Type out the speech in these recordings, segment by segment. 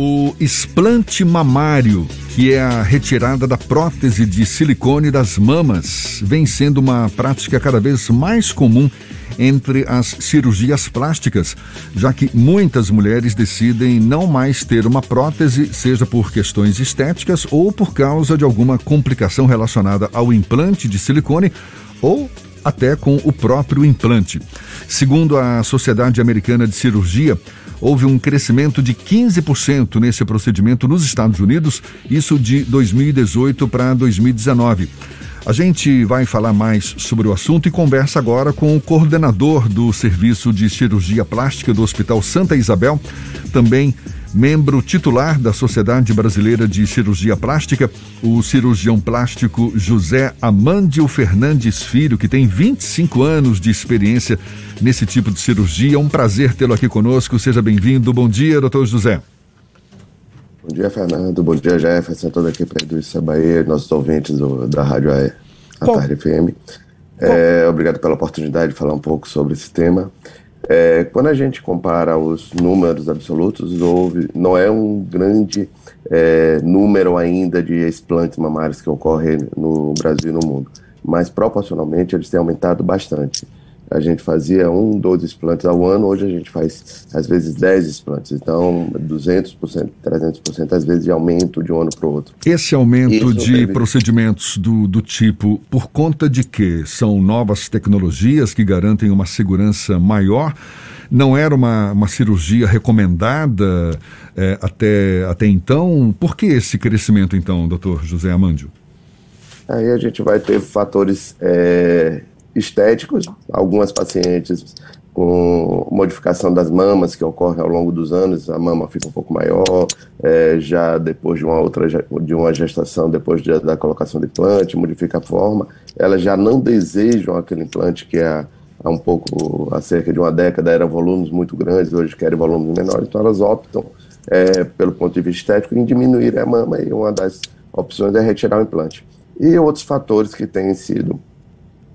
O explante mamário, que é a retirada da prótese de silicone das mamas, vem sendo uma prática cada vez mais comum entre as cirurgias plásticas, já que muitas mulheres decidem não mais ter uma prótese, seja por questões estéticas ou por causa de alguma complicação relacionada ao implante de silicone ou até com o próprio implante. Segundo a Sociedade Americana de Cirurgia, houve um crescimento de 15% nesse procedimento nos Estados Unidos, isso de 2018 para 2019. A gente vai falar mais sobre o assunto e conversa agora com o coordenador do Serviço de Cirurgia Plástica do Hospital Santa Isabel, também membro titular da Sociedade Brasileira de Cirurgia Plástica, o cirurgião plástico José Amândio Fernandes Filho, que tem 25 anos de experiência nesse tipo de cirurgia. É um prazer tê-lo aqui conosco. Seja bem-vindo. Bom dia, doutor José. Bom dia, Fernando. Bom dia, Jefferson. Toda aqui para Edilson Bahia, nossos ouvintes do, da Rádio A, a Tarde FM. É, obrigado pela oportunidade de falar um pouco sobre esse tema. É, quando a gente compara os números absolutos, houve, não é um grande é, número ainda de explantes mamários que ocorrem no Brasil e no mundo, mas proporcionalmente eles têm aumentado bastante a gente fazia um, dois explantes ao ano, hoje a gente faz às vezes 10 explantes. Então, 200%, 300% às vezes de aumento de um ano para o outro. Esse aumento Isso de teve... procedimentos do, do tipo, por conta de que são novas tecnologias que garantem uma segurança maior? Não era uma, uma cirurgia recomendada é, até, até então? Por que esse crescimento, então, doutor José Amândio? Aí a gente vai ter fatores é, estéticos, algumas pacientes com modificação das mamas que ocorre ao longo dos anos, a mama fica um pouco maior, é, já depois de uma outra de uma gestação, depois de, da colocação de implante, modifica a forma, elas já não desejam aquele implante que há, há um pouco, há cerca de uma década eram volumes muito grandes, hoje querem volumes menores, então elas optam é, pelo ponto de vista estético em diminuir a mama e uma das opções é retirar o implante. E outros fatores que têm sido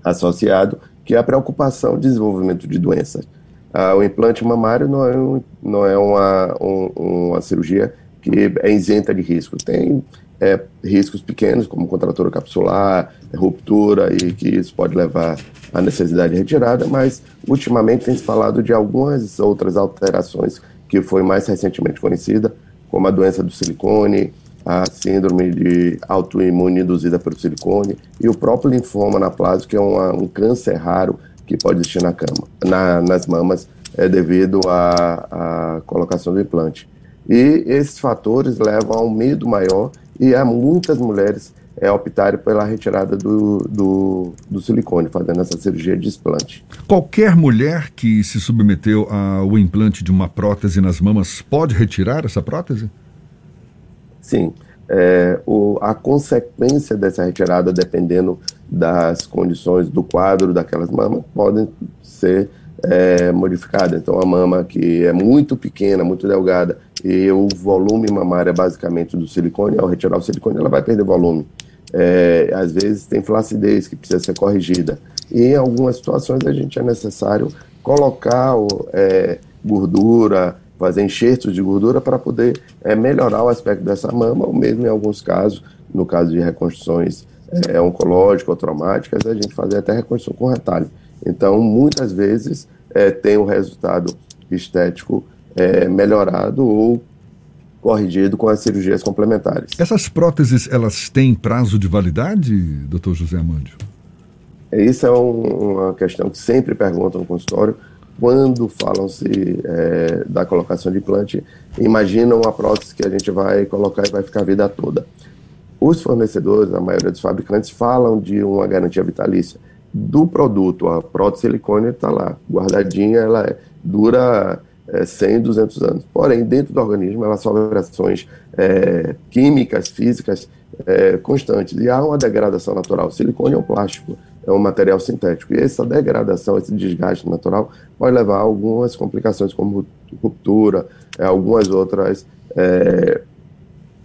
associado, que é a preocupação de desenvolvimento de doenças. Ah, o implante mamário não é, um, não é uma, um, uma cirurgia que é isenta de riscos. Tem é, riscos pequenos, como contratura capsular, ruptura, e que isso pode levar à necessidade de retirada, mas ultimamente tem se falado de algumas outras alterações que foi mais recentemente conhecida, como a doença do silicone, a síndrome de autoimune induzida pelo silicone e o próprio linfoma anaplásico, que é uma, um câncer raro que pode existir na cama, na, nas mamas, é devido à, colocação do implante. E esses fatores levam a um medo maior e a muitas mulheres é, optarem pela retirada do, do, do, silicone, fazendo essa cirurgia de explante. Qualquer mulher que se submeteu ao implante de uma prótese nas mamas pode retirar essa prótese? Sim. É, o, a consequência dessa retirada, dependendo das condições do quadro daquelas mamas, podem ser é, modificadas. Então, a mama que é muito pequena, muito delgada, e o volume mamário é basicamente do silicone, ao retirar o silicone, ela vai perder volume. É, às vezes tem flacidez que precisa ser corrigida. E em algumas situações a gente é necessário colocar é, gordura, fazer enxertos de gordura para poder é, melhorar o aspecto dessa mama, ou mesmo em alguns casos, no caso de reconstruções é, oncológicas ou traumáticas, a gente fazer até reconstrução com retalho. Então, muitas vezes é, tem o resultado estético é, melhorado ou corrigido com as cirurgias complementares. Essas próteses, elas têm prazo de validade, doutor José Amândio? Isso é um, uma questão que sempre perguntam no consultório, quando falam-se é, da colocação de implante, imaginam uma prótese que a gente vai colocar e vai ficar a vida toda. Os fornecedores, a maioria dos fabricantes, falam de uma garantia vitalícia. Do produto, a prótese silicone está lá, guardadinha, ela é, dura é, 100, 200 anos. Porém, dentro do organismo, ela sofre ações é, químicas, físicas é, constantes, e há uma degradação natural. O silicone é um plástico, é um material sintético. E essa degradação, esse desgaste natural, pode levar a algumas complicações, como ruptura, é, algumas outras é,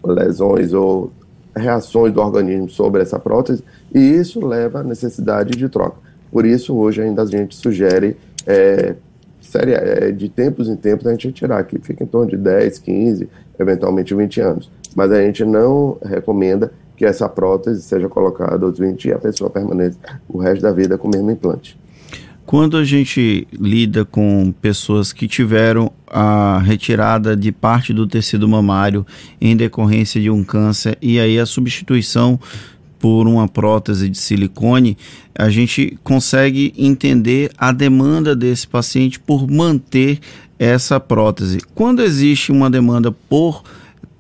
lesões ou reações do organismo sobre essa prótese, e isso leva à necessidade de troca. Por isso, hoje ainda a gente sugere, é, séria, é, de tempos em tempos, a gente tirar, que fica em torno de 10, 15, eventualmente 20 anos. Mas a gente não recomenda que essa prótese seja colocada aos 20 e a pessoa permaneça o resto da vida com o mesmo implante. Quando a gente lida com pessoas que tiveram a retirada de parte do tecido mamário em decorrência de um câncer e aí a substituição por uma prótese de silicone, a gente consegue entender a demanda desse paciente por manter essa prótese. Quando existe uma demanda por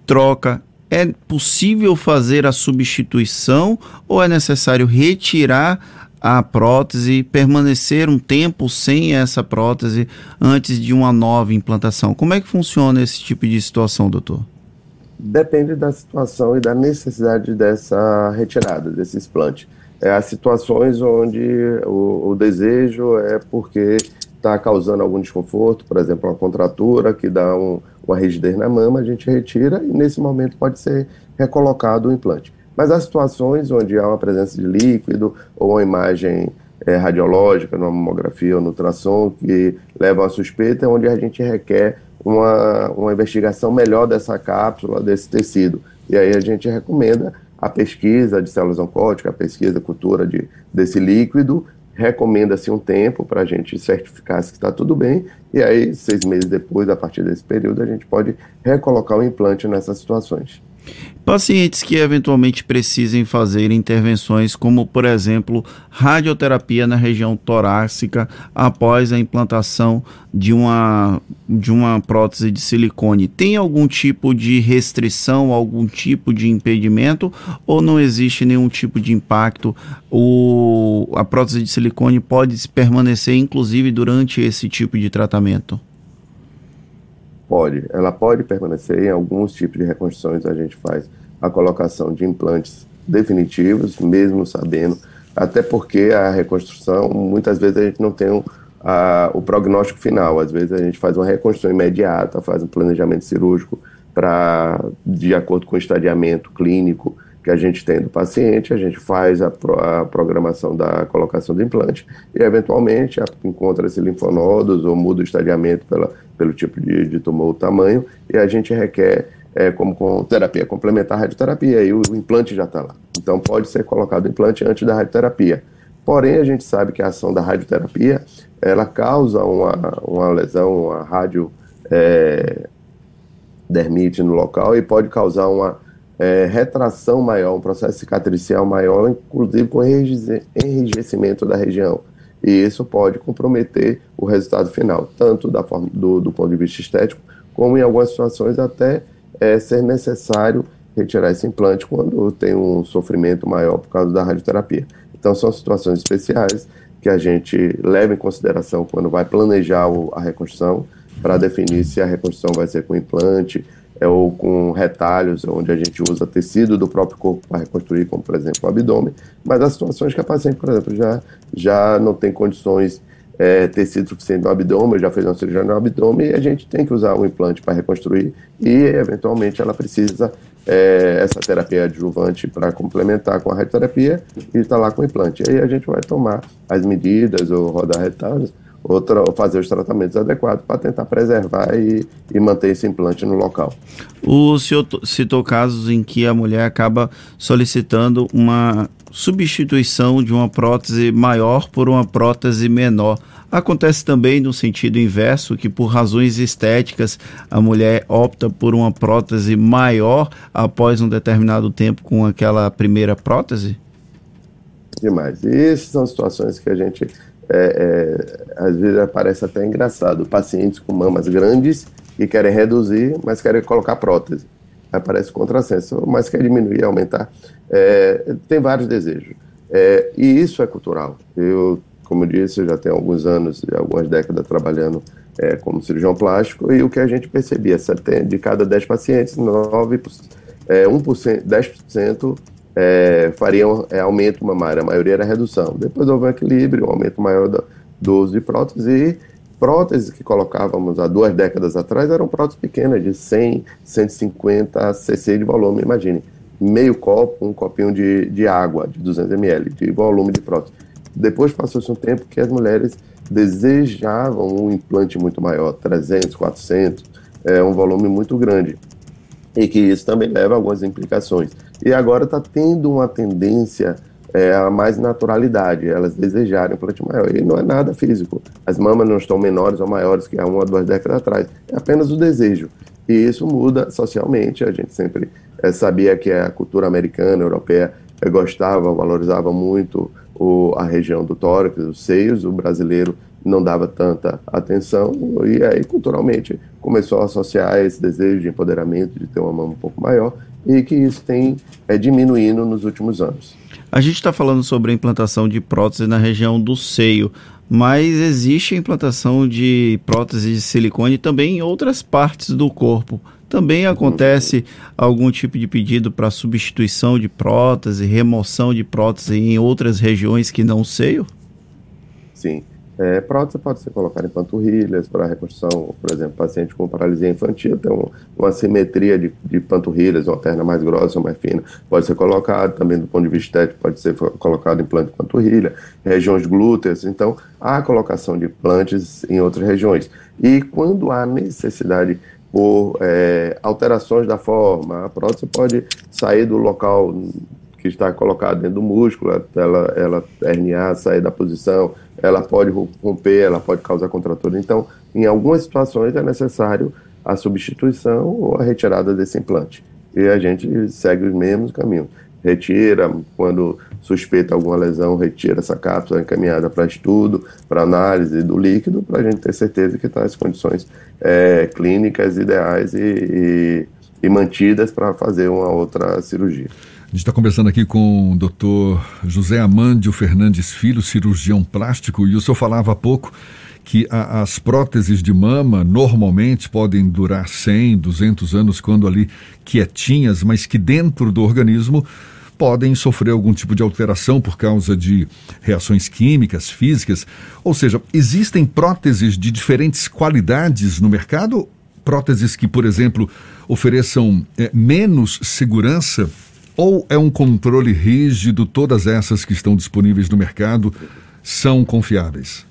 troca, é possível fazer a substituição ou é necessário retirar a prótese, permanecer um tempo sem essa prótese antes de uma nova implantação? Como é que funciona esse tipo de situação, doutor? Depende da situação e da necessidade dessa retirada, desse explante. É, há situações onde o, o desejo é porque está causando algum desconforto, por exemplo, uma contratura que dá um, uma rigidez na mama, a gente retira e nesse momento pode ser recolocado o implante. Mas há situações onde há uma presença de líquido ou uma imagem é, radiológica, numa mamografia ou no ultrassom, que leva a suspeita, onde a gente requer uma, uma investigação melhor dessa cápsula, desse tecido. E aí a gente recomenda a pesquisa de células oncóticas, a pesquisa, a cultura de, desse líquido, recomenda-se um tempo para a gente certificar se está tudo bem, e aí, seis meses depois, a partir desse período, a gente pode recolocar o implante nessas situações. Pacientes que eventualmente precisem fazer intervenções, como por exemplo radioterapia na região torácica após a implantação de uma, de uma prótese de silicone, tem algum tipo de restrição, algum tipo de impedimento ou não existe nenhum tipo de impacto? O, a prótese de silicone pode permanecer inclusive durante esse tipo de tratamento? Pode, ela pode permanecer. Em alguns tipos de reconstruções a gente faz a colocação de implantes definitivos, mesmo sabendo, até porque a reconstrução, muitas vezes a gente não tem um, a, o prognóstico final, às vezes a gente faz uma reconstrução imediata, faz um planejamento cirúrgico para, de acordo com o estadiamento clínico que a gente tem do paciente, a gente faz a, pro, a programação da colocação do implante e, eventualmente, encontra-se linfonodos ou muda o estadiamento pela, pelo tipo de, de tumor ou tamanho e a gente requer é, como com terapia complementar à radioterapia, e o, o implante já está lá. Então pode ser colocado o implante antes da radioterapia. Porém, a gente sabe que a ação da radioterapia, ela causa uma, uma lesão, uma radio é, dermite no local e pode causar uma é, retração maior, um processo cicatricial maior, inclusive com enrijecimento da região. E isso pode comprometer o resultado final, tanto da forma, do, do ponto de vista estético, como em algumas situações até é, ser necessário retirar esse implante quando tem um sofrimento maior por causa da radioterapia. Então, são situações especiais que a gente leva em consideração quando vai planejar a reconstrução, para definir se a reconstrução vai ser com implante é, ou com retalhos, onde a gente usa tecido do próprio corpo para reconstruir, como por exemplo o abdômen. Mas há situações que a paciente, por exemplo, já, já não tem condições é, tecido suficiente no abdômen, já fez uma cirurgia no abdômen e a gente tem que usar um implante para reconstruir e, eventualmente, ela precisa é, essa terapia adjuvante para complementar com a radioterapia e está lá com o implante. E aí a gente vai tomar as medidas ou rodar retalhos ou, ou fazer os tratamentos adequados para tentar preservar e, e, manter esse implante no local. O senhor citou casos em que a mulher acaba solicitando uma substituição de uma prótese maior por uma prótese menor. Acontece também no sentido inverso, que por razões estéticas a mulher opta por uma prótese maior após um determinado tempo com aquela primeira prótese? Demais. E essas são situações que a gente, é, é, às vezes, parece até engraçado. Pacientes com mamas grandes que querem reduzir, mas querem colocar prótese. Aparece contrassenso, mas quer diminuir, aumentar. É, tem vários desejos. É, e isso é cultural. Eu como eu disse, eu já tenho alguns anos, algumas décadas trabalhando é, como cirurgião plástico, e o que a gente percebia, de cada 10 pacientes, 9, é, 1%, 10% é, fariam é, aumento mamário, a maioria era redução. Depois houve um equilíbrio, um aumento maior do, do uso de próteses, e próteses que colocávamos há duas décadas atrás eram próteses pequenas, de 100, 150 cc de volume, imagine. Meio copo, um copinho de, de água, de 200 ml, de volume de prótese depois passou-se um tempo que as mulheres desejavam um implante muito maior, 300, 400, é um volume muito grande. E que isso também leva a algumas implicações. E agora está tendo uma tendência é, a mais naturalidade, elas desejarem um implante maior. E não é nada físico. As mamas não estão menores ou maiores que há uma ou duas décadas atrás. É apenas o desejo. E isso muda socialmente. A gente sempre é, sabia que a cultura americana, europeia, é, gostava, valorizava muito o, a região do tórax, os seios. O brasileiro não dava tanta atenção. E aí, culturalmente, começou a associar esse desejo de empoderamento, de ter uma mama um pouco maior. E que isso tem é, diminuindo nos últimos anos. A gente está falando sobre a implantação de prótese na região do seio, mas existe a implantação de prótese de silicone também em outras partes do corpo. Também acontece algum tipo de pedido para substituição de prótese, remoção de prótese em outras regiões que não seio? Sim. É, prótese pode ser colocada em panturrilhas para reconstrução, por exemplo, paciente com paralisia infantil tem um, uma simetria de, de, panturrilhas, uma perna mais grossa ou mais fina, pode ser colocado também do ponto de vista estético, pode ser colocado implante de panturrilha, regiões glúteas, então há colocação de implantes em outras regiões. E quando há necessidade por é, alterações da forma, a prótese pode sair do local que está colocado dentro do músculo, ela, ela herniar, sair da posição, ela pode romper, ela pode causar contratura. Então, em algumas situações é necessário a substituição ou a retirada desse implante. E a gente segue os mesmos caminhos. Retira, quando suspeita alguma lesão, retira essa cápsula encaminhada para estudo, para análise do líquido, para a gente ter certeza que está nas condições é, clínicas ideais e, e, e mantidas para fazer uma outra cirurgia. A gente está conversando aqui com o doutor José Amândio Fernandes Filho, cirurgião plástico, e o senhor falava há pouco que a, as próteses de mama normalmente podem durar 100, 200 anos quando ali quietinhas, mas que dentro do organismo podem sofrer algum tipo de alteração por causa de reações químicas, físicas. Ou seja, existem próteses de diferentes qualidades no mercado? Próteses que, por exemplo, ofereçam é, menos segurança ou é um controle rígido? Todas essas que estão disponíveis no mercado são confiáveis?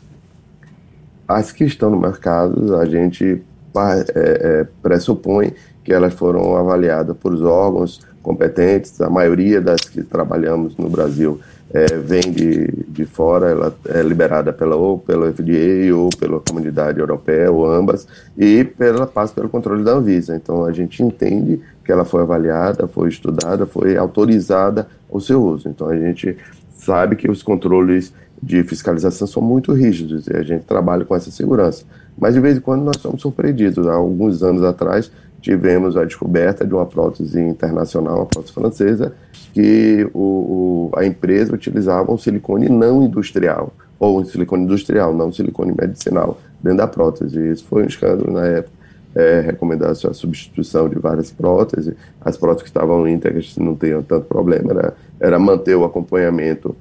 As que estão no mercado, a gente é, é, pressupõe que elas foram avaliadas por órgãos competentes. A maioria das que trabalhamos no Brasil é, vem de, de fora, ela é liberada pela, ou pelo FDA ou pela comunidade europeia, ou ambas, e pela, passa pelo controle da Anvisa. Então a gente entende que ela foi avaliada, foi estudada, foi autorizada o seu uso. Então a gente sabe que os controles de fiscalização são muito rígidos e a gente trabalha com essa segurança. Mas de vez em quando nós somos surpreendidos. Há alguns anos atrás tivemos a descoberta de uma prótese internacional, uma prótese francesa, que o, o, a empresa utilizava um silicone não industrial, ou um silicone industrial, não um silicone medicinal, dentro da prótese. Isso foi um escândalo na época é, recomendar a substituição de várias próteses. As próteses que estavam íntegras não tinham tanto problema, era, era manter o acompanhamento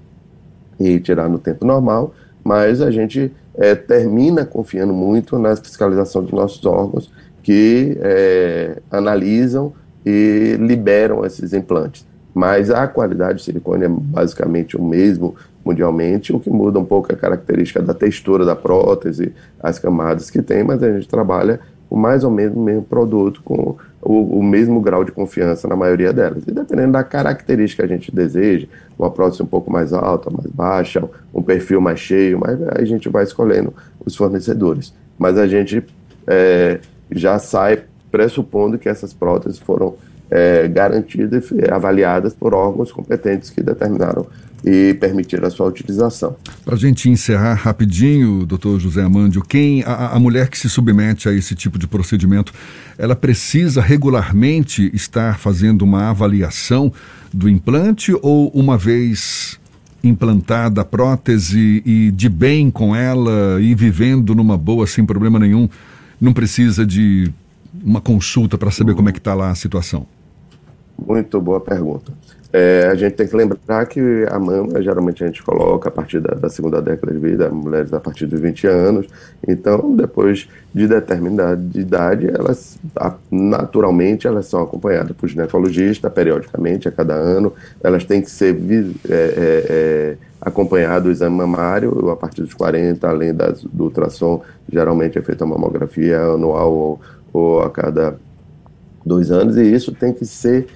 e tirar no tempo normal, mas a gente é, termina confiando muito na fiscalização dos nossos órgãos que é, analisam e liberam esses implantes. Mas a qualidade do silicone é basicamente o mesmo mundialmente, o que muda um pouco a característica da textura da prótese, as camadas que tem, mas a gente trabalha com mais ou menos o mesmo produto, com o, o, mesmo grau de confiança na maioria delas. E dependendo da característica que a gente deseja, uma prótese um pouco mais alta, mais baixa, um perfil mais cheio, mas a gente vai escolhendo os fornecedores. Mas a gente é, já sai pressupondo que essas próteses foram é, garantidas e avaliadas por órgãos competentes que determinaram e permitir a sua utilização. Para a gente encerrar rapidinho, doutor José Amândio, quem a, a, mulher que se submete a esse tipo de procedimento, ela precisa regularmente estar fazendo uma avaliação do implante ou uma vez implantada a prótese e de bem com ela e vivendo numa boa sem problema nenhum, não precisa de uma consulta para saber como é que está lá a situação? Muito boa pergunta. É, a gente tem que lembrar que a mama, geralmente a gente coloca a partir da, da, segunda década de vida, mulheres a partir dos 20 anos. Então, depois de determinada idade, elas naturalmente elas são acompanhadas por ginecologista periodicamente, a cada ano. Elas têm que ser é, é, é, o exame mamário a partir dos 40, além das, do ultrassom, geralmente é feita a mamografia anual ou, ou a cada dois anos, e isso tem que ser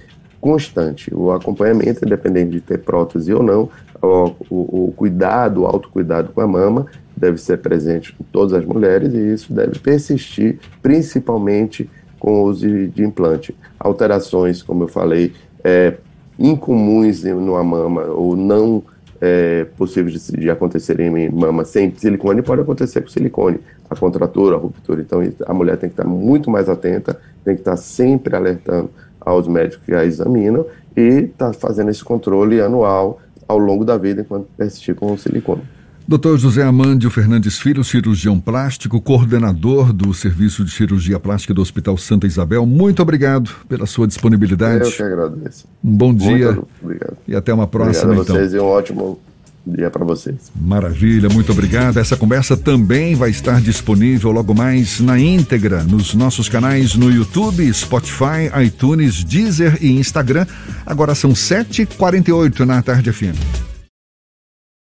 constante. O acompanhamento, independente de ter prótese ou não, o, o, cuidado, o autocuidado com a mama deve ser presente em todas as mulheres e isso deve persistir, principalmente com o uso de, de implante. Alterações, como eu falei, é, incomuns numa mama ou não é, possíveis de, de acontecerem em mama sem silicone pode acontecer com silicone, a contratura, a ruptura. Então a mulher tem que estar muito mais atenta, tem que estar sempre alertando aos médicos que a examinam e estar tá fazendo esse controle anual ao longo da vida enquanto persistir com o silicone. Dr. José Amândio Fernandes Filho, cirurgião plástico, coordenador do Serviço de Cirurgia Plástica do Hospital Santa Isabel, muito obrigado pela sua disponibilidade. Eu que agradeço. Um bom dia. Muito obrigado. E até uma próxima, obrigado a vocês então. e um ótimo dia para vocês. Maravilha, muito obrigado. Essa conversa também vai estar disponível logo mais na íntegra nos nossos canais no YouTube, Spotify, iTunes, Deezer e Instagram. Agora são 7h48 na tarde FM.